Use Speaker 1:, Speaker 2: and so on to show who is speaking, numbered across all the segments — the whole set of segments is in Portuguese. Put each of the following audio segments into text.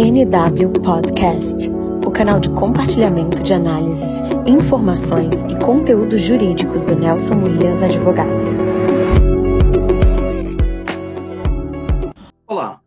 Speaker 1: NW Podcast, o canal de compartilhamento de análises, informações e conteúdos jurídicos do Nelson Williams Advogados.
Speaker 2: Olá,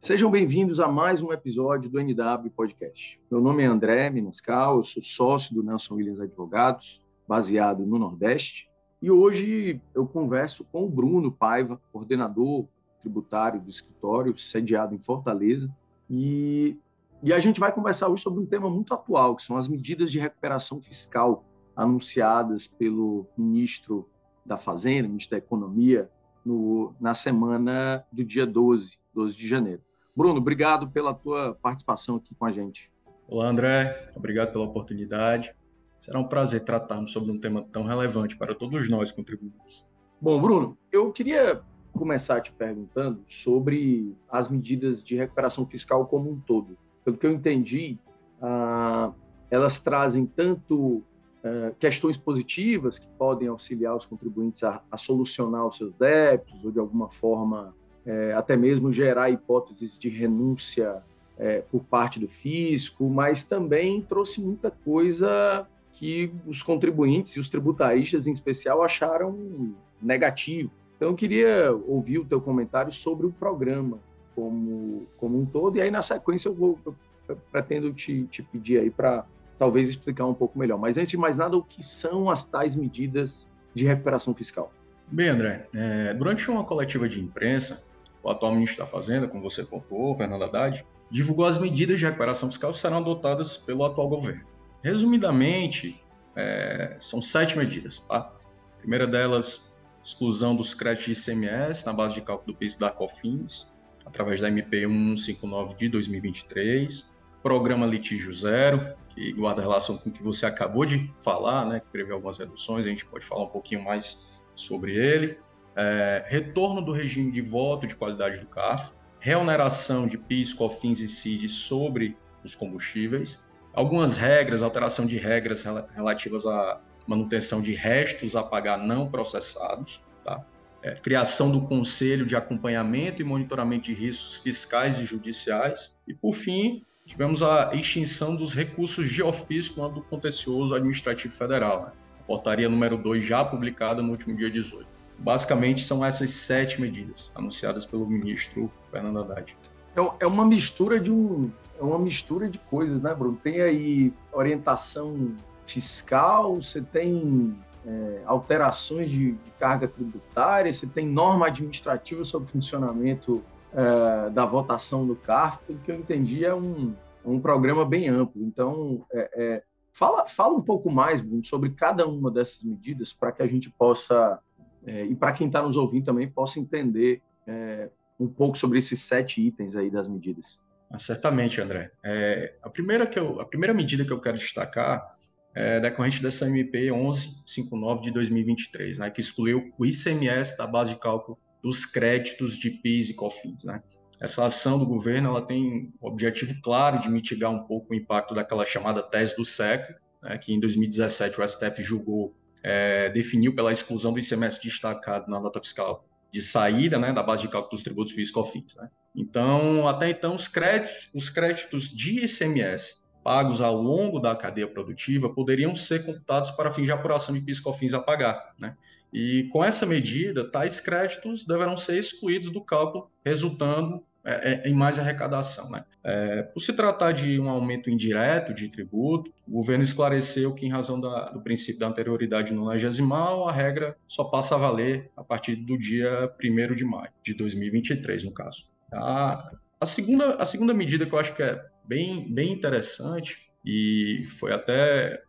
Speaker 2: sejam bem-vindos a mais um episódio do NW Podcast. Meu nome é André Minascal, eu sou sócio do Nelson Williams Advogados, baseado no Nordeste, e hoje eu converso com o Bruno Paiva, coordenador tributário do escritório, sediado em Fortaleza, e, e a gente vai conversar hoje sobre um tema muito atual, que são as medidas de recuperação fiscal anunciadas pelo ministro da Fazenda, ministro da Economia, no, na semana do dia 12, 12 de janeiro. Bruno, obrigado pela tua participação aqui com a gente.
Speaker 3: Olá, André. Obrigado pela oportunidade. Será um prazer tratarmos sobre um tema tão relevante para todos nós contribuintes.
Speaker 2: Bom, Bruno, eu queria começar te perguntando sobre as medidas de recuperação fiscal como um todo. Pelo que eu entendi, ah, elas trazem tanto ah, questões positivas que podem auxiliar os contribuintes a, solucionar os seus débitos ou de alguma forma é, até mesmo gerar hipóteses de renúncia é, por parte do fisco, mas também trouxe muita coisa que os contribuintes e os tributaristas em especial acharam negativo então, eu queria ouvir o teu comentário sobre o programa como, como um todo, e aí, na sequência, eu, vou, eu pretendo te, te pedir aí para talvez explicar um pouco melhor. Mas, antes de mais nada, o que são as tais medidas de recuperação fiscal?
Speaker 3: Bem, André, é, durante uma coletiva de imprensa, o atual ministro da Fazenda, como você pontuou, Fernando Haddad, divulgou as medidas de recuperação fiscal que serão adotadas pelo atual governo. Resumidamente, é, são sete medidas. Tá? A primeira delas exclusão dos créditos de ICMS na base de cálculo do PIS da COFINS, através da MP 159 de 2023, programa Litígio Zero, que guarda relação com o que você acabou de falar, né, que prevê algumas reduções, a gente pode falar um pouquinho mais sobre ele, é, retorno do regime de voto de qualidade do CARF, reoneração de PIS, COFINS e CID sobre os combustíveis, algumas regras, alteração de regras relativas a manutenção de restos a pagar não processados, tá? É, criação do Conselho de Acompanhamento e Monitoramento de Riscos Fiscais e Judiciais, e, por fim, tivemos a extinção dos recursos de ofício no âmbito contencioso administrativo federal, né? a portaria número 2 já publicada no último dia 18. Basicamente, são essas sete medidas anunciadas pelo ministro Fernando Haddad.
Speaker 2: É, é uma mistura de um, é uma mistura de coisas, né, Bruno? Tem aí orientação fiscal, você tem é, alterações de, de, carga tributária, você tem norma administrativa sobre o funcionamento é, da votação do CARF, pelo que eu entendi é um, um programa bem amplo. Então, é, é fala, fala um pouco mais Bruno, sobre cada uma dessas medidas para que a gente possa, é, e para quem está nos ouvindo também, possa entender é, um pouco sobre esses sete itens aí das medidas.
Speaker 3: Certamente, André. a, primeira que eu, a primeira medida que eu quero destacar é, decorrente dessa MP 1159 de 2023, né, que excluiu o ICMS da base de cálculo dos créditos de PIS e COFINS. Né. Essa ação do governo ela tem o objetivo claro de mitigar um pouco o impacto daquela chamada tese do século, né, que em 2017 o STF julgou, é, definiu pela exclusão do ICMS destacado na nota fiscal de saída né, da base de cálculo dos tributos PIS e COFINS. Né. Então, até então, os créditos, os créditos de ICMS pagos ao longo da cadeia produtiva poderiam ser computados para fins de apuração de PIS/COFINS a pagar, né? E com essa medida, tais créditos deverão ser excluídos do cálculo, resultando é, é, em mais arrecadação. Né? É, por se tratar de um aumento indireto de tributo, o governo esclareceu que, em razão da, do princípio da anterioridade no legesimal, a regra só passa a valer a partir do dia 1 de maio de 2023, no caso. A, a, segunda, a segunda medida que eu acho que é bem, bem interessante e foi até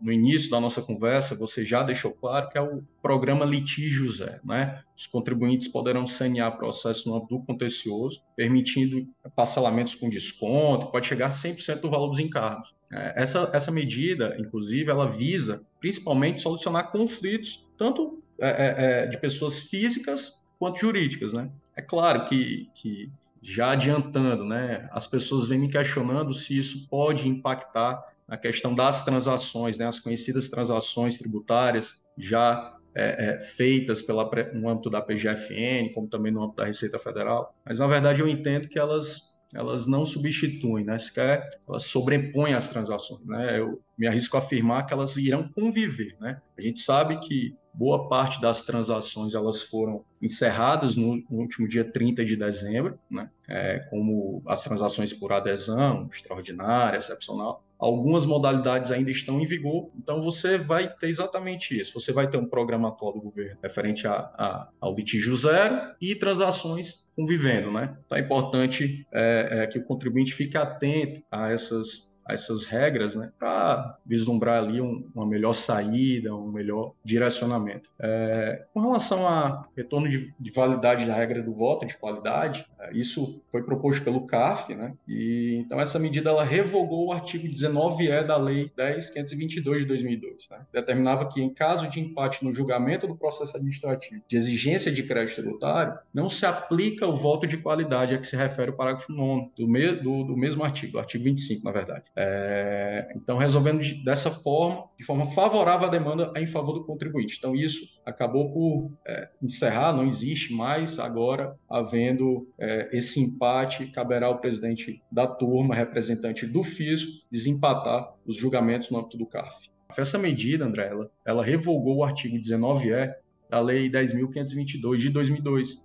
Speaker 3: no início da nossa conversa, você já deixou claro que é o programa Litígio Zero. Né? Os contribuintes poderão sanear processo no âmbito contencioso, permitindo parcelamentos com desconto, pode chegar a 100% do valor dos encargos. É, essa, essa medida, inclusive, ela visa principalmente solucionar conflitos, tanto é, é, é de pessoas físicas quanto jurídicas. Né? É claro que, que já adiantando, né, as pessoas vêm me questionando se isso pode impactar na questão das transações, né, as conhecidas transações tributárias já é, é, feitas pela, no âmbito da PGFN, como também no âmbito da Receita Federal. Mas, na verdade, eu entendo que elas, elas não substituem, né? Sequer elas sobrepõem as transações, né? Eu me arrisco a afirmar que elas irão conviver, né? A gente sabe que boa parte das transações elas foram encerradas no, último dia 30 de dezembro, né? É, como as transações por adesão, extraordinária, excepcional. Algumas modalidades ainda estão em vigor, então você vai ter exatamente isso. Você vai ter um programa atual do governo referente a, a, ao litígio zero e transações convivendo, né? Então é importante é, é, que o contribuinte fique atento a essas a essas regras, né, para vislumbrar ali um, uma melhor saída, um melhor direcionamento. É, com relação a retorno de, de, validade da regra do voto de qualidade, isso foi proposto pelo CAF, né, e então essa medida ela revogou o artigo 19e da Lei 10.522 de 2002, né, determinava que em caso de empate no julgamento do processo administrativo de exigência de crédito tributário, não se aplica o voto de qualidade a que se refere o parágrafo 9 do, me, do, do mesmo artigo, artigo 25, na verdade. É, então, resolvendo de, dessa forma, de forma favorável à demanda em favor do contribuinte. Então, isso acabou por é, encerrar, não existe mais agora, havendo é, esse empate, caberá ao presidente da turma, representante do fisco, desempatar os julgamentos no âmbito do CARF. Essa medida, André, ela, ela revogou o artigo 19E da Lei 10.522 de 2002,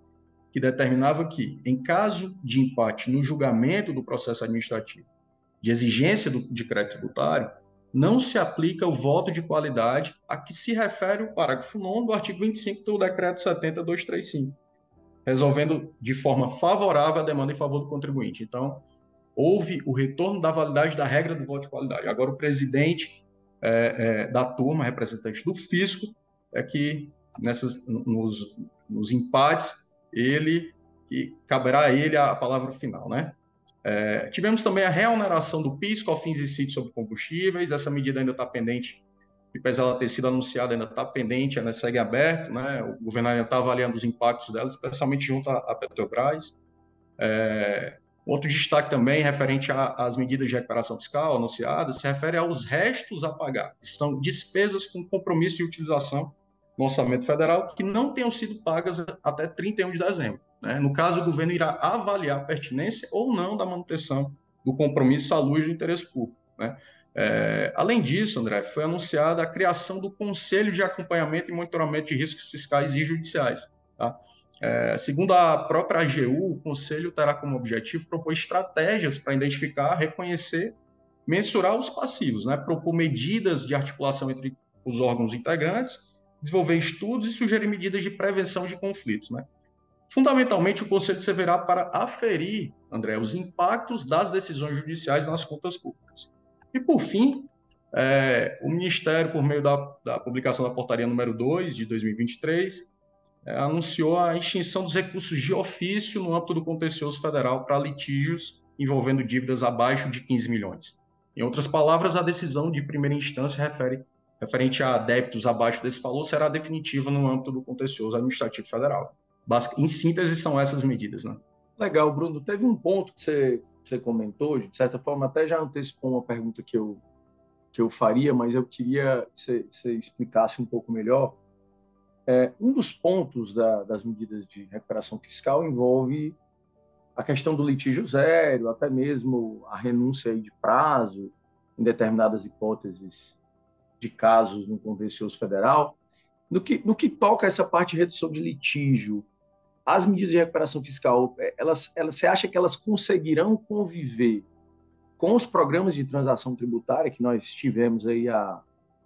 Speaker 3: que determinava que, em caso de empate no julgamento do processo administrativo de exigência do, de crédito tributário, não se aplica o voto de qualidade a que se refere o parágrafo 9 do artigo 25 do Decreto 70235, resolvendo de forma favorável a demanda em favor do contribuinte. Então, houve o retorno da validade da regra do voto de qualidade. Agora, o presidente é, é, da turma, representante do fisco, é que nessas, nos, nos empates, ele que caberá a ele a palavra final, né? É, tivemos também a reoneração do PIS, COFINS e CIT sobre combustíveis. Essa medida ainda está pendente, apesar de ela ter sido anunciada, ainda está pendente, ela segue aberta. Né? O governo ainda está avaliando os impactos dela, especialmente junto à, Petrobras. É, outro destaque também, referente às medidas de recuperação fiscal anunciadas, se refere aos restos a pagar, que são despesas com compromisso de utilização no orçamento federal que não tenham sido pagas até 31 de dezembro. Né? No caso, o governo irá avaliar a pertinência ou não da manutenção do compromisso à luz do interesse público. Né? É, além disso, André, foi anunciada a criação do Conselho de Acompanhamento e Monitoramento de Riscos Fiscais e Judiciais. Tá? É, segundo a própria AGU, o Conselho terá como objetivo propor estratégias para identificar, reconhecer, mensurar os passivos, né? propor medidas de articulação entre os órgãos integrantes, desenvolver estudos e sugerir medidas de prevenção de conflitos. Né? Fundamentalmente, o Conselho servirá para aferir, André, os impactos das decisões judiciais nas contas públicas. E, por fim, é, o Ministério, por meio da, da, publicação da portaria número 2 de 2023, é, anunciou a extinção dos recursos de ofício no âmbito do contencioso federal para litígios envolvendo dívidas abaixo de 15 milhões. Em outras palavras, a decisão de primeira instância refere, referente a débitos abaixo desse valor será definitiva no âmbito do contencioso administrativo federal em síntese, são essas medidas. Né?
Speaker 2: Legal, Bruno. Teve um ponto que você, você comentou, de certa forma, até já antecipou uma pergunta que eu, que eu faria, mas eu queria que você, você explicasse um pouco melhor. É, um dos pontos da, das medidas de recuperação fiscal envolve a questão do litígio zero, até mesmo a renúncia de prazo em determinadas hipóteses de casos no contencioso federal. No que, no que toca essa parte de redução de litígio, as medidas de recuperação fiscal, é, elas, elas, você acha que elas conseguirão conviver com os programas de transação tributária que nós tivemos aí a,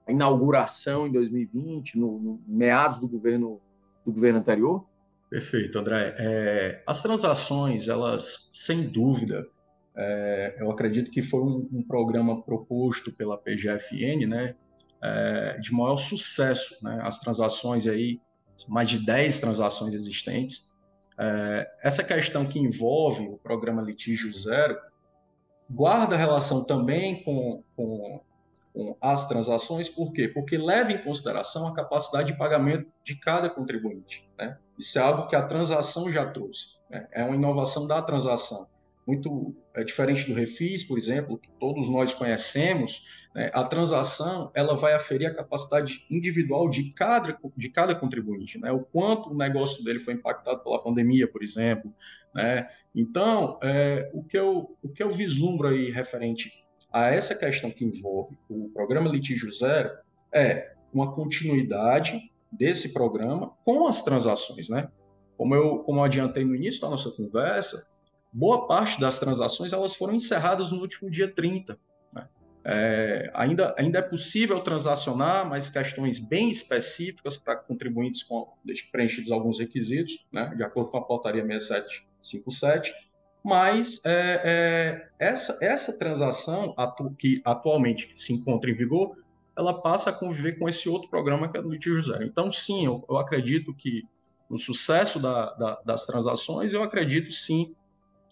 Speaker 2: a inauguração em 2020, no, no, meados do governo do governo anterior?
Speaker 3: Perfeito, André. É, as transações, elas, sem dúvida, é, eu acredito que foi um, um, programa proposto pela PGFN, né, é, de maior sucesso. Né, as transações aí, mais de 10 transações existentes, é, essa questão que envolve o programa Litígio Zero guarda relação também com, com, com, as transações, por quê? Porque leva em consideração a capacidade de pagamento de cada contribuinte. Né? Isso é algo que a transação já trouxe, né? é uma inovação da transação. Muito é, diferente do refis, por exemplo, que todos nós conhecemos, né, a transação ela vai aferir a capacidade individual de cada, de cada contribuinte, né, o quanto o negócio dele foi impactado pela pandemia, por exemplo. Né? Então, é, o, que eu, o que eu vislumbro aí referente a essa questão que envolve o programa Litígio Zero é uma continuidade desse programa com as transações, né? Como eu, como eu adiantei no início da nossa conversa, boa parte das transações elas foram encerradas no último dia 30. Né? É, ainda, ainda é possível transacionar, mas questões bem específicas para contribuintes com preenchidos alguns requisitos, né? de acordo com a portaria 6757, mas é, é, essa, essa transação atu, que atualmente se encontra em vigor, ela passa a conviver com esse outro programa que é do litígio zero. Então, sim, eu, eu acredito que no sucesso da, da, das transações, eu acredito sim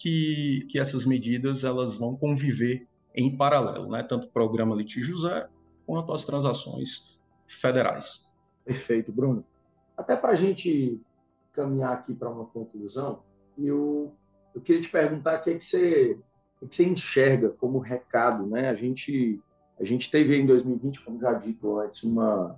Speaker 3: que, que essas medidas elas vão conviver em paralelo, né? tanto o programa litígio zero quanto as transações federais.
Speaker 2: Perfeito, Bruno. Até para a gente caminhar aqui para uma conclusão, eu, eu queria te perguntar o que, é que, você, o que você enxerga como recado. Né? A gente a gente teve em 2020, como já dito antes, uma,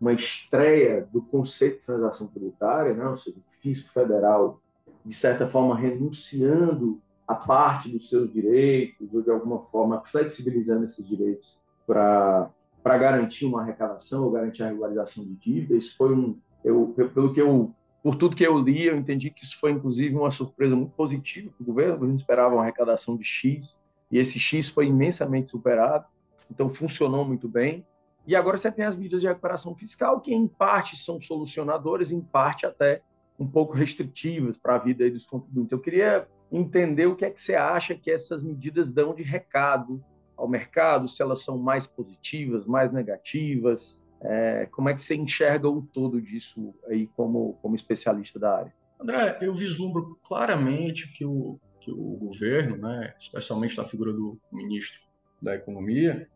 Speaker 2: uma estreia do conceito de transação tributária, né? ou seja, o fisco federal, de certa forma, renunciando a parte dos seus direitos, ou de alguma forma flexibilizando esses direitos para garantir uma arrecadação ou garantir a regularização de dívidas. Foi um, eu, pelo que eu, por tudo que eu li, eu entendi que isso foi inclusive uma surpresa muito positiva para o governo. O governo esperava uma arrecadação de X e esse X foi imensamente superado. Então, funcionou muito bem. E agora você tem as medidas de recuperação fiscal, que em parte são solucionadoras, em parte até um pouco restritivas para a vida dos contribuintes. Eu queria entender o que é que você acha que essas medidas dão de recado ao mercado, se elas são mais positivas, mais negativas, é, como é que você enxerga o todo disso aí como, como especialista da área?
Speaker 3: André, eu vislumbro claramente que o, que o governo, né, especialmente da figura do ministro da Economia,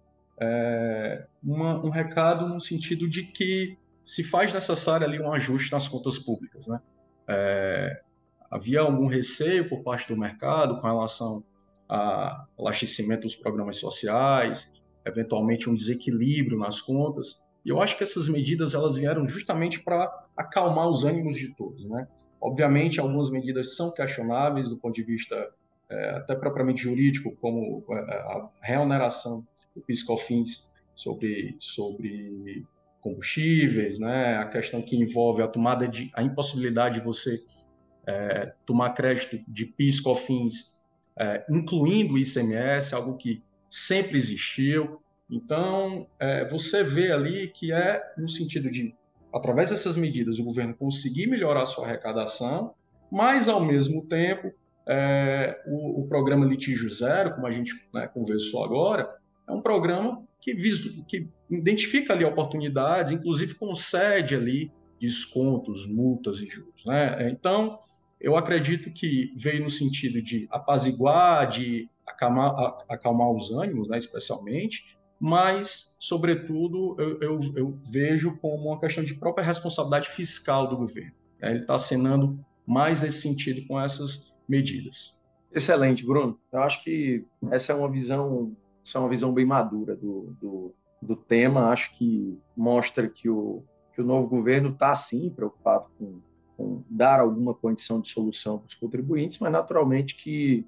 Speaker 3: é, uma, um recado no sentido de que se faz necessário ali um ajuste nas contas públicas. Né? É, havia algum receio por parte do mercado com relação ao abastecimento dos programas sociais, eventualmente um desequilíbrio nas contas, e eu acho que essas medidas elas vieram justamente para acalmar os ânimos de todos. Né? Obviamente, algumas medidas são questionáveis do ponto de vista é, até propriamente jurídico, como é, a reoneração do PIS/COFINS sobre, sobre combustíveis, né? a questão que envolve a tomada de a impossibilidade de você é, tomar crédito de PIS/COFINS, é, incluindo o ICMS, algo que sempre existiu. Então, é, você vê ali que é no sentido de, através dessas medidas, o governo conseguir melhorar a sua arrecadação, mas, ao mesmo tempo, é, o, o, programa Litígio Zero, como a gente né, conversou agora, é um programa que, que identifica ali oportunidades, inclusive concede ali descontos, multas e juros. Né? Então, eu acredito que veio no sentido de apaziguar, de acalmar, acalmar os ânimos, né, especialmente, mas, sobretudo, eu, eu, eu, vejo como uma questão de própria responsabilidade fiscal do governo. Né? Ele está acenando mais nesse sentido com essas medidas.
Speaker 2: Excelente, Bruno. Eu acho que essa é uma visão, essa é uma visão bem madura do, do, do tema. Acho que mostra que o, que o novo governo está, sim, preocupado com, com dar alguma condição de solução para os contribuintes, mas, naturalmente, que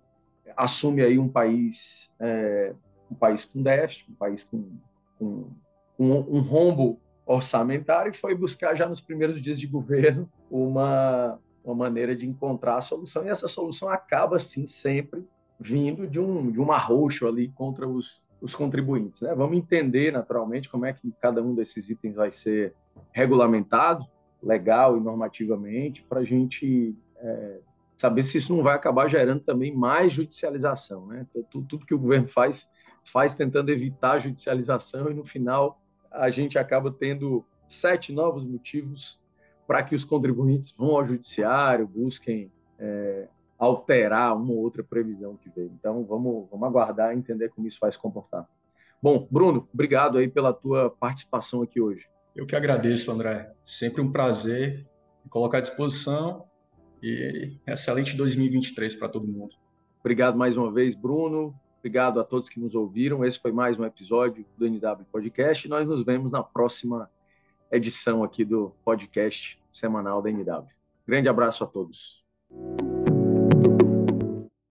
Speaker 2: assume aí um país, é, um país com déficit, um país com, com, com um rombo orçamentário e foi buscar já nos primeiros dias de governo uma uma maneira de encontrar a solução, e essa solução acaba, sim, sempre vindo de um, de um arroxo ali contra os, os contribuintes. Né? Vamos entender, naturalmente, como é que cada um desses itens vai ser regulamentado, legal e normativamente, para a gente é, saber se isso não vai acabar gerando também mais judicialização. Né? Então, tudo, tudo que o governo faz, faz tentando evitar a judicialização, e no final a gente acaba tendo sete novos motivos para que os contribuintes vão ao judiciário, busquem é, alterar uma ou outra previsão que veio. Então, vamos, vamos aguardar e entender como isso vai se comportar. Bom, Bruno, obrigado aí pela tua participação aqui hoje.
Speaker 3: Eu que agradeço, André. Sempre um prazer colocar à disposição e excelente 2023 para todo mundo.
Speaker 2: Obrigado mais uma vez, Bruno. Obrigado a todos que nos ouviram. Esse foi mais um episódio do NW Podcast. Nós nos vemos na próxima edição aqui do podcast semanal da NW. Grande abraço a todos.